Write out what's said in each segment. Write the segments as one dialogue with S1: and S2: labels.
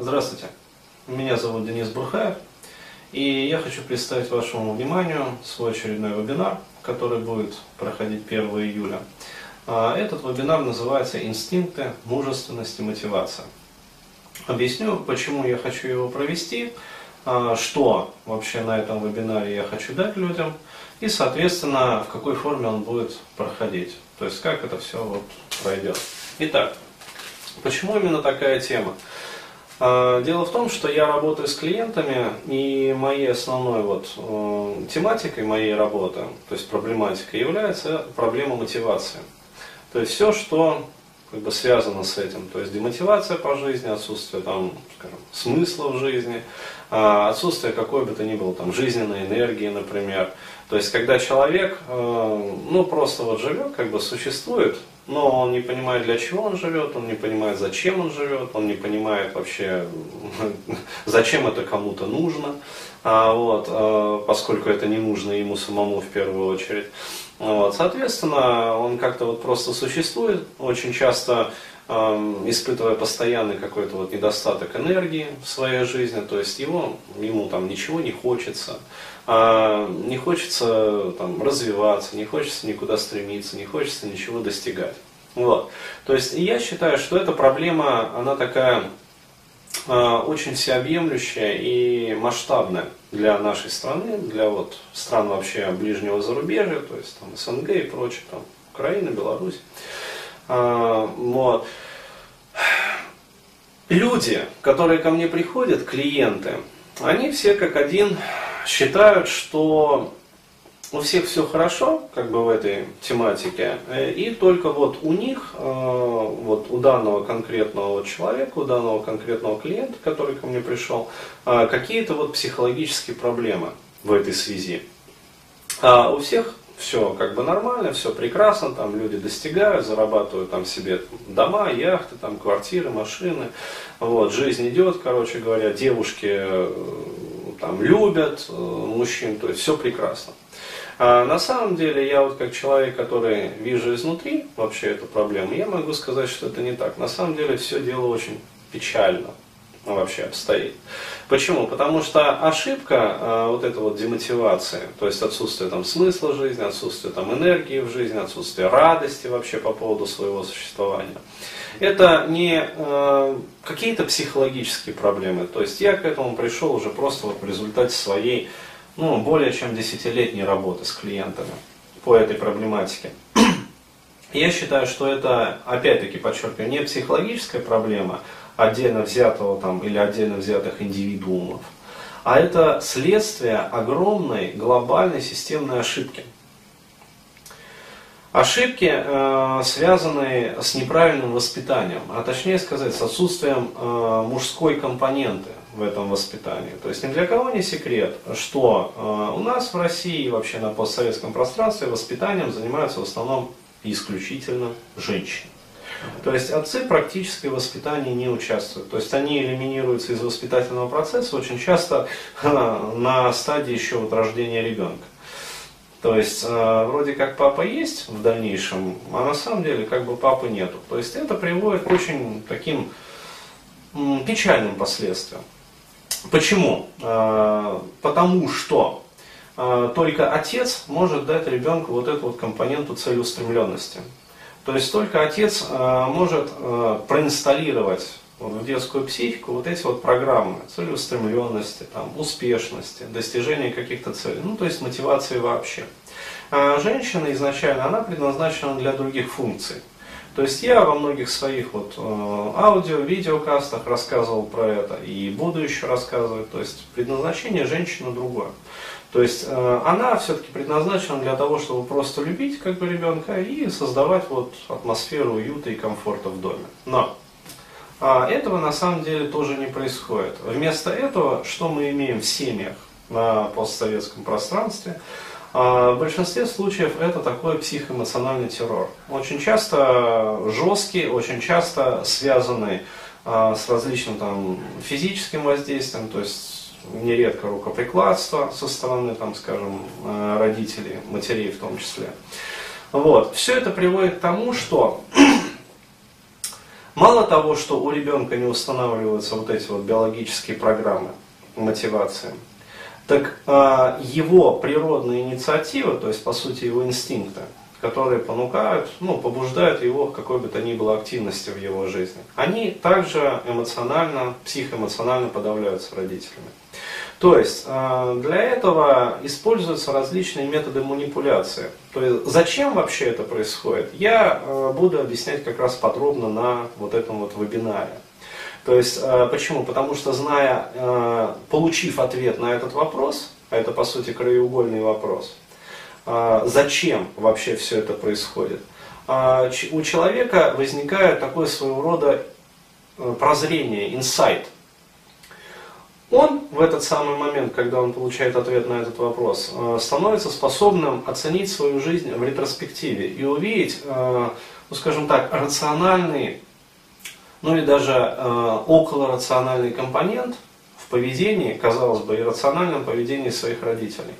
S1: Здравствуйте, меня зовут Денис Бурхаев, и я хочу представить вашему вниманию свой очередной вебинар, который будет проходить 1 июля. А, этот вебинар называется «Инстинкты, мужественность и мотивация». Объясню, почему я хочу его провести, а, что вообще на этом вебинаре я хочу дать людям, и, соответственно, в какой форме он будет проходить. То есть, как это все вот пройдет. Итак, почему именно такая тема? А, дело в том, что я работаю с клиентами, и моей основной вот э, тематикой моей работы, то есть проблематикой, является проблема мотивации. То есть все, что как бы связано с этим. То есть демотивация по жизни, отсутствие там, скажем, смысла в жизни, а, отсутствие какой бы то ни было там жизненной энергии, например. То есть когда человек, э, ну просто вот живет, как бы существует, но он не понимает, для чего он живет, он не понимает, зачем он живет, он не понимает вообще, зачем это кому-то нужно, а, вот, а, поскольку это не нужно ему самому в первую очередь. Вот, соответственно, он как-то вот просто существует, очень часто испытывая постоянный какой-то вот недостаток энергии в своей жизни, то есть его, ему там ничего не хочется, а, не хочется там развиваться, не хочется никуда стремиться, не хочется ничего достигать. Вот. То есть я считаю, что эта проблема, она такая а, очень всеобъемлющая и масштабная для нашей страны, для вот стран вообще ближнего зарубежья, то есть там СНГ и прочее, там Украина, Беларусь. А, вот. Люди, которые ко мне приходят, клиенты, они все как один считают, что у всех все хорошо, как бы в этой тематике, э, и только вот у них, э, вот у данного конкретного человека, у данного конкретного клиента, который ко мне пришел, э, какие-то вот психологические проблемы в этой связи. А у всех все как бы нормально, все прекрасно, там люди достигают, зарабатывают там себе дома, яхты, там квартиры, машины, вот, жизнь идет, короче говоря, девушки там любят мужчин, то есть все прекрасно. А на самом деле, я вот как человек, который вижу изнутри вообще эту проблему, я могу сказать, что это не так. На самом деле, все дело очень печально вообще обстоит. Почему? Потому что ошибка э, вот эта вот демотивация, то есть отсутствие там смысла жизни, отсутствие там энергии в жизни, отсутствие радости вообще по поводу своего существования, это не э, какие-то психологические проблемы. То есть я к этому пришел уже просто вот в результате своей ну, более чем десятилетней работы с клиентами по этой проблематике. Я считаю, что это, опять-таки, подчеркиваю, не психологическая проблема отдельно взятого там или отдельно взятых индивидуумов, а это следствие огромной глобальной системной ошибки. Ошибки, э, связанные с неправильным воспитанием, а точнее сказать, с отсутствием э, мужской компоненты в этом воспитании. То есть ни для кого не секрет, что э, у нас в России и вообще на постсоветском пространстве воспитанием занимаются в основном исключительно женщины. То есть отцы практически в воспитании не участвуют. То есть они элиминируются из воспитательного процесса очень часто на стадии еще вот рождения ребенка. То есть э, вроде как папа есть в дальнейшем, а на самом деле как бы папы нету. То есть это приводит к очень таким печальным последствиям. Почему? А, потому что а, только отец может дать ребенку вот эту вот компоненту целеустремленности. То есть только отец а, может проинсталлировать в детскую психику вот эти вот программы целеустремленности, там, успешности, достижения каких-то целей, ну то есть мотивации вообще. А женщина изначально, она предназначена для других функций. То есть я во многих своих вот э, аудио, видеокастах рассказывал про это и буду еще рассказывать. То есть предназначение женщины другое. То есть э, она все-таки предназначена для того, чтобы просто любить как бы ребенка и создавать вот атмосферу уюта и комфорта в доме. Но а этого на самом деле тоже не происходит. Вместо этого, что мы имеем в семьях на постсоветском пространстве – а в большинстве случаев это такой психоэмоциональный террор. Очень часто жесткий, очень часто связанный а, с различным там, физическим воздействием, то есть нередко рукоприкладство со стороны, там, скажем, э, родителей, матерей в том числе. Вот. Все это приводит к тому, что Мало того, что у ребенка не устанавливаются вот эти вот биологические программы мотивации, так э, его природная инициатива, то есть по сути его инстинкты, которые понукают, ну, побуждают его к какой бы то ни было активности в его жизни, они также эмоционально, психоэмоционально подавляются родителями. То есть э, для этого используются различные методы манипуляции. То есть зачем вообще это происходит, я э, буду объяснять как раз подробно на вот этом вот вебинаре. То есть э, почему? Потому что зная, получив ответ на этот вопрос, а это по сути краеугольный вопрос, зачем вообще все это происходит, у человека возникает такое своего рода прозрение, инсайт – он в этот самый момент, когда он получает ответ на этот вопрос, э, становится способным оценить свою жизнь в ретроспективе и увидеть, э, ну скажем так, рациональный, ну или даже э, околорациональный компонент в поведении, казалось бы, иррациональном поведении своих родителей.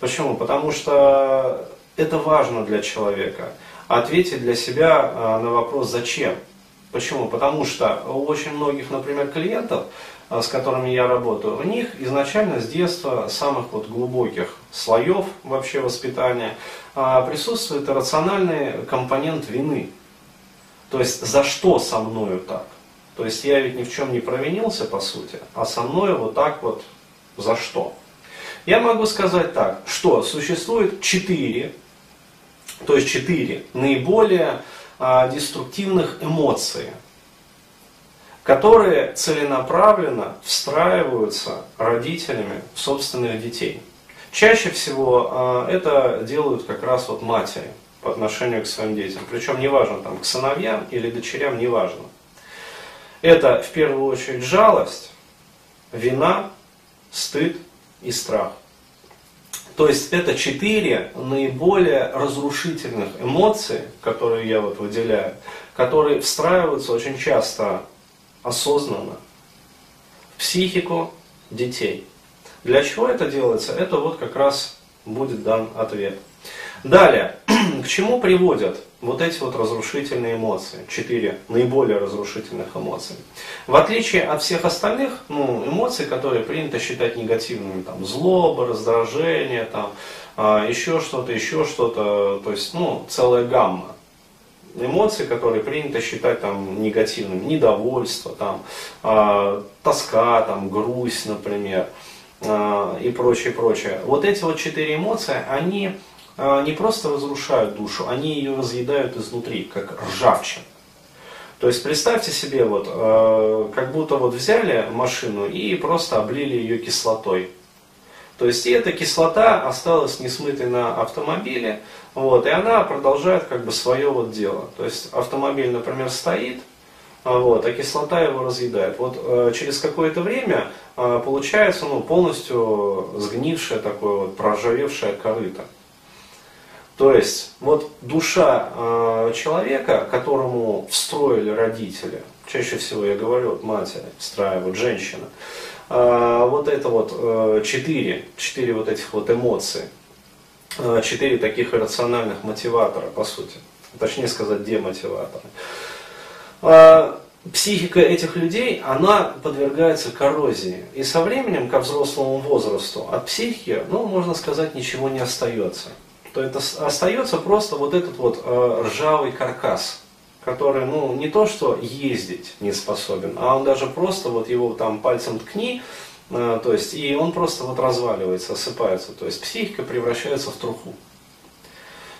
S1: Почему? Потому что это важно для человека. Ответить для себя на вопрос «зачем?». Почему? Потому что у очень многих, например, клиентов а, с которыми я работаю, у них изначально с детства, самых вот глубоких слоев вообще воспитания, а, присутствует рациональный компонент вины. То есть, за что со мною так? То есть, я ведь ни в чем не провинился, по сути, а со мной вот так вот за что? Я могу сказать так, что существует четыре, то есть четыре наиболее а, деструктивных эмоции – которые целенаправленно встраиваются родителями в собственных детей. Чаще всего э, это делают как раз вот матери по отношению к своим детям. Причем неважно, там, к сыновьям или дочерям, неважно. Это в первую очередь жалость, вина, стыд и страх. То есть это четыре наиболее разрушительных эмоций, которые я вот выделяю, которые встраиваются очень часто осознанно в психику детей. Для чего это делается? Это вот как раз будет дан ответ. Далее, к чему приводят вот эти вот разрушительные эмоции, четыре наиболее разрушительных эмоций. В отличие от всех остальных ну, эмоций, которые принято считать негативными, там, злоба, раздражение, там, а, еще что-то, еще что-то, то есть ну, целая гамма эмоции, которые принято считать там, негативными, недовольство, там, э, тоска, там, грусть, например, э, и прочее, прочее. Вот эти вот четыре эмоции, они не просто разрушают душу, они ее разъедают изнутри, как ржавчина. То есть представьте себе, вот, э, как будто вот взяли машину и просто облили ее кислотой. То есть и эта кислота осталась несмытой на автомобиле, вот, и она продолжает как бы свое вот дело. То есть автомобиль, например, стоит, а, вот, а кислота его разъедает. Вот э, через какое-то время э, получается ну, полностью сгнившее такое вот проржавевшее корыто. То есть вот душа э, человека, которому встроили родители, чаще всего я говорю, вот матери встраивают, женщина, а, вот это вот э, четыре, четыре вот этих вот эмоции, э, четыре таких иррациональных мотиватора, по сути, точнее сказать, демотиватора. А, психика этих людей, она подвергается коррозии. И со временем, ко взрослому возрасту, от психики, ну, можно сказать, ничего не остается. То это остается просто вот этот вот э, ржавый каркас, который, ну, не то что ездить не способен, а он даже просто вот его там пальцем ткни, э, то есть, и он просто вот разваливается, осыпается, то есть психика превращается в труху.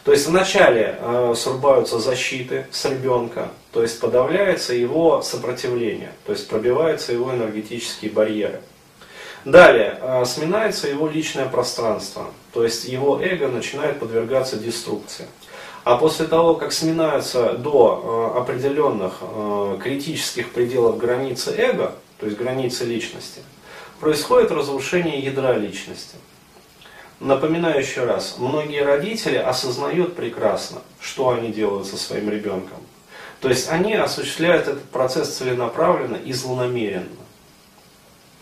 S1: То есть вначале э, срубаются защиты с ребенка, то есть подавляется его сопротивление, то есть пробиваются его энергетические барьеры. Далее, э, сминается его личное пространство, то есть его эго начинает подвергаться деструкции. А после того, как сминаются до э, определенных э, критических пределов границы эго, то есть границы личности, происходит разрушение ядра личности. Напоминаю еще раз, многие родители осознают прекрасно, что они делают со своим ребенком. То есть они осуществляют этот процесс целенаправленно и злонамеренно.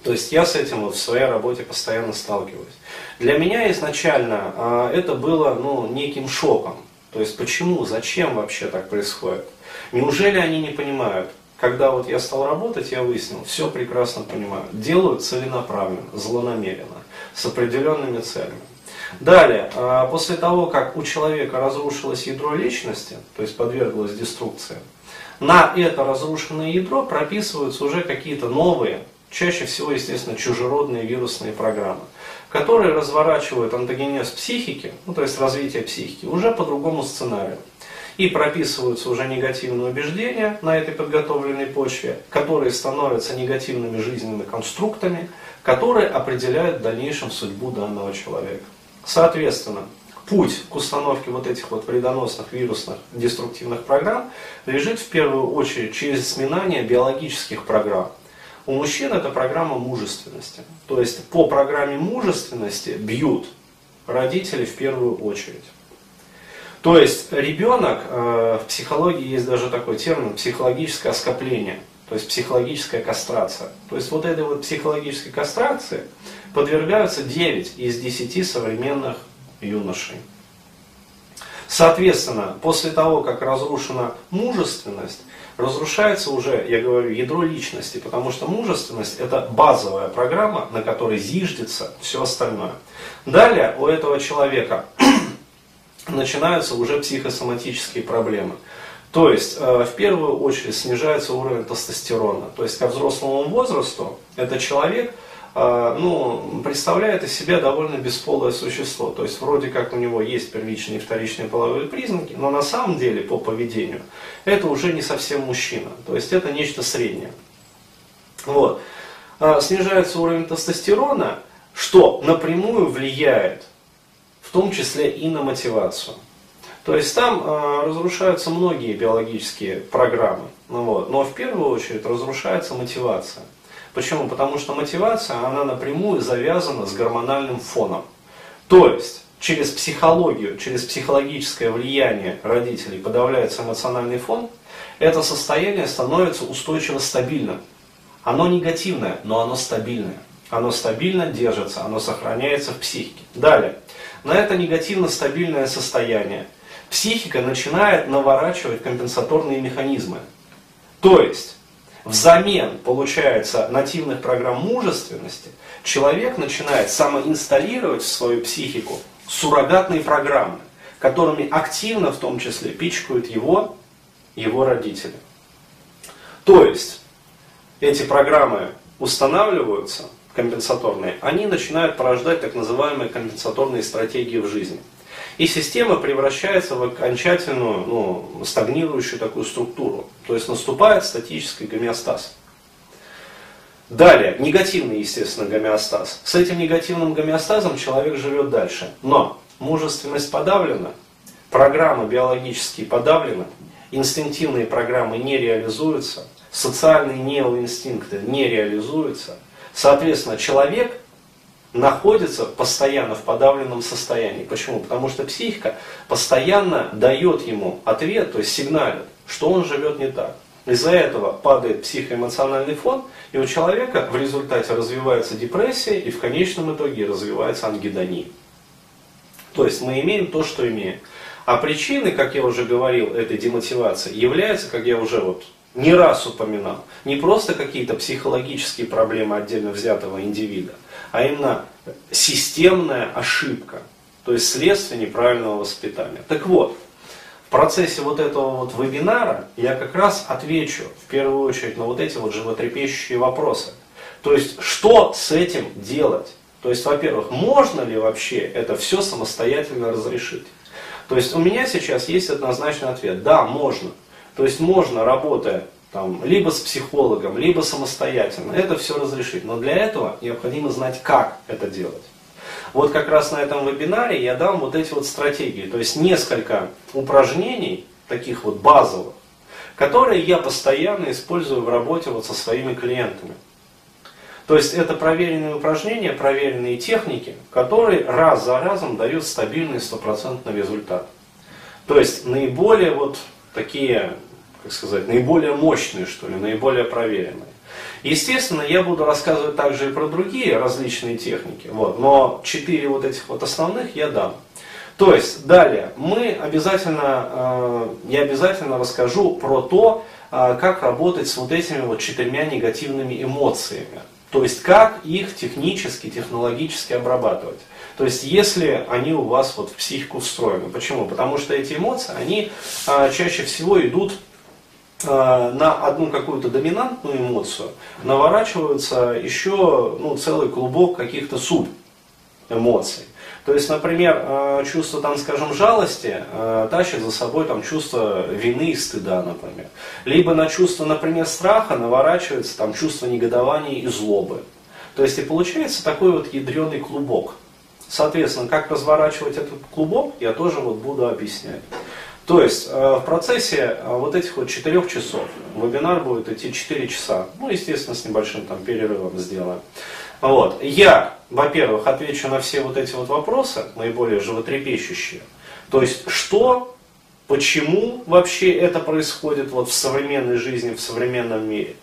S1: То есть я с этим вот в своей работе постоянно сталкиваюсь. Для меня изначально э, это было ну, неким шоком. То есть почему, зачем вообще так происходит? Неужели они не понимают, когда вот я стал работать, я выяснил, все прекрасно понимаю. Делаю целенаправленно, злонамеренно, с определенными целями. Далее, а, после того, как у человека разрушилось ядро личности, то есть подверглось деструкции, на это разрушенное ядро прописываются уже какие-то новые, чаще всего, естественно, чужеродные вирусные программы, которые разворачивают антогенез психики, ну, то есть развитие психики, уже по другому сценарию. И прописываются уже негативные убеждения на этой подготовленной почве, которые становятся негативными жизненными конструктами, которые определяют в дальнейшем судьбу данного человека. Соответственно, путь к установке вот этих вот вредоносных вирусных деструктивных программ лежит в первую очередь через сминание биологических программ. У мужчин это программа мужественности. То есть по программе мужественности бьют родители в первую очередь. То есть ребенок, э, в психологии есть даже такой термин, психологическое оскопление, то есть психологическая кастрация. То есть вот этой вот психологической кастрации подвергаются 9 из 10 современных юношей. Соответственно, после того, как разрушена мужественность, разрушается уже, я говорю, ядро личности, потому что мужественность это базовая программа, на которой зиждется все остальное. Далее у этого человека начинаются уже психосоматические проблемы. То есть, э, в первую очередь, снижается уровень тестостерона. То есть, ко взрослому возрасту этот человек ну, представляет из себя довольно бесполое существо. То есть вроде как у него есть первичные и вторичные половые признаки, но на самом деле по поведению это уже не совсем мужчина. То есть это нечто среднее. Вот. А, снижается уровень тестостерона, что напрямую влияет в том числе и на мотивацию. То есть там э, разрушаются многие биологические программы, ну вот, но в первую очередь разрушается мотивация. Почему? Потому что мотивация, она напрямую завязана с гормональным фоном. То есть, через психологию, через психологическое влияние родителей подавляется эмоциональный фон, это состояние становится устойчиво стабильным. Оно негативное, но оно стабильное. Оно стабильно держится, оно сохраняется в психике. Далее. На это негативно-стабильное состояние психика начинает наворачивать компенсаторные механизмы. То есть, взамен, получается, нативных программ мужественности, человек начинает самоинсталлировать в свою психику суррогатные программы, которыми активно в том числе пичкают его, его родители. То есть, эти программы устанавливаются, компенсаторные, они начинают порождать так называемые компенсаторные стратегии в жизни – и система превращается в окончательную, ну, стагнирующую такую структуру. То есть наступает статический гомеостаз. Далее, негативный, естественно, гомеостаз. С этим негативным гомеостазом человек живет дальше. Но мужественность подавлена, программы биологические подавлены, инстинктивные программы не реализуются, социальные неоинстинкты не реализуются. Соответственно, человек находится постоянно в подавленном состоянии. Почему? Потому что психика постоянно дает ему ответ, то есть сигналит, что он живет не так. Из-за этого падает психоэмоциональный фон, и у человека в результате развивается депрессия, и в конечном итоге развивается ангидония. То есть мы имеем то, что имеем. А причины, как я уже говорил, этой демотивации являются, как я уже вот не раз упоминал, не просто какие-то психологические проблемы отдельно взятого индивида, а именно системная ошибка, то есть следствие неправильного воспитания. Так вот, в процессе вот этого вот вебинара я как раз отвечу в первую очередь на вот эти вот животрепещущие вопросы. То есть, что с этим делать? То есть, во-первых, можно ли вообще это все самостоятельно разрешить? То есть, у меня сейчас есть однозначный ответ. Да, можно. То есть, можно, работая там, либо с психологом, либо самостоятельно. Это все разрешить. Но для этого необходимо знать, как это делать. Вот как раз на этом вебинаре я дам вот эти вот стратегии. То есть несколько упражнений, таких вот базовых, которые я постоянно использую в работе вот со своими клиентами. То есть это проверенные упражнения, проверенные техники, которые раз за разом дают стабильный стопроцентный результат. То есть наиболее вот такие как сказать, наиболее мощные, что ли, наиболее проверенные. Естественно, я буду рассказывать также и про другие различные техники, вот, но четыре вот этих вот основных я дам. То есть, далее, мы обязательно, э, я обязательно расскажу про то, а, как работать с вот этими вот четырьмя негативными эмоциями. То есть как их технически, технологически обрабатывать. То есть если они у вас вот в психику встроены. Почему? Потому что эти эмоции, они а, чаще всего идут а, на одну какую-то доминантную эмоцию, наворачиваются еще ну, целый клубок каких-то суб эмоций. То есть, например, а, чувство, там, скажем, жалости а, тащит за собой там, чувство вины и стыда, например. Либо на чувство, например, страха наворачивается там, чувство негодования и злобы. То есть и получается такой вот ядреный клубок. Соответственно, как разворачивать этот клубок, я тоже вот буду объяснять. То есть э, в процессе э, вот этих вот четырех часов, вебинар будет идти 4 часа, ну, естественно, с небольшим там перерывом сделаем. Вот. Я, во-первых, отвечу на все вот эти вот вопросы, наиболее животрепещущие. То есть, что, почему вообще это происходит вот в современной жизни, в современном мире.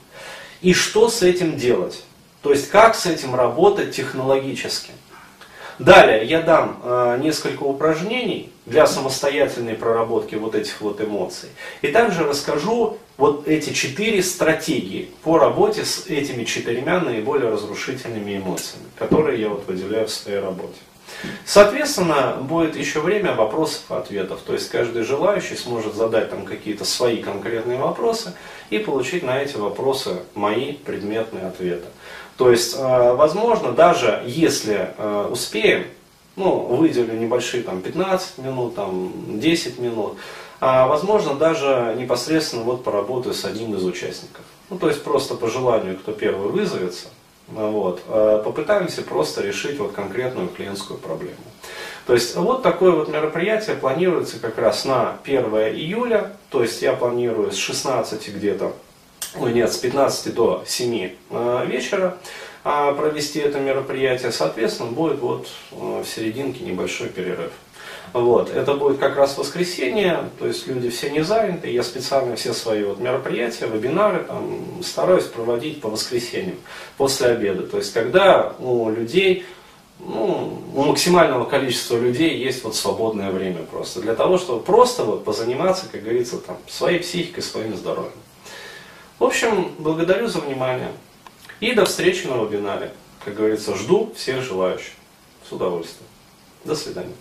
S1: И что с этим делать. То есть, как с этим работать технологически. Далее я дам э, несколько упражнений для самостоятельной проработки вот этих вот эмоций. И также расскажу вот эти четыре стратегии по работе с этими четырьмя наиболее разрушительными эмоциями, которые я вот выделяю в своей работе. Соответственно, будет еще время вопросов и ответов. То есть каждый желающий сможет задать там какие-то свои конкретные вопросы и получить на эти вопросы мои предметные ответы. То есть, э, возможно, даже если э, успеем, ну, выделю небольшие там 15 минут, там 10 минут, а возможно даже непосредственно вот поработаю с одним из участников. Ну, то есть просто по желанию, кто первый вызовется, вот, э, попытаемся просто решить вот конкретную клиентскую проблему. То есть вот такое вот мероприятие планируется как раз на 1 июля, то есть я планирую с 16 где-то ой, нет, с 15 до 7 э, вечера а, провести это мероприятие. Соответственно, будет вот э, в серединке небольшой перерыв. Вот. Это будет как раз воскресенье, то есть люди все не заняты. Я специально все свои вот мероприятия, вебинары там, стараюсь проводить по воскресеньям, после обеда. То есть когда у людей, ну, у максимального количества людей есть вот свободное время просто. Для того, чтобы просто вот позаниматься, как говорится, там, своей психикой, своим здоровьем. В общем, благодарю за внимание. И до встречи на вебинаре. Как говорится, жду всех желающих. С удовольствием. До свидания.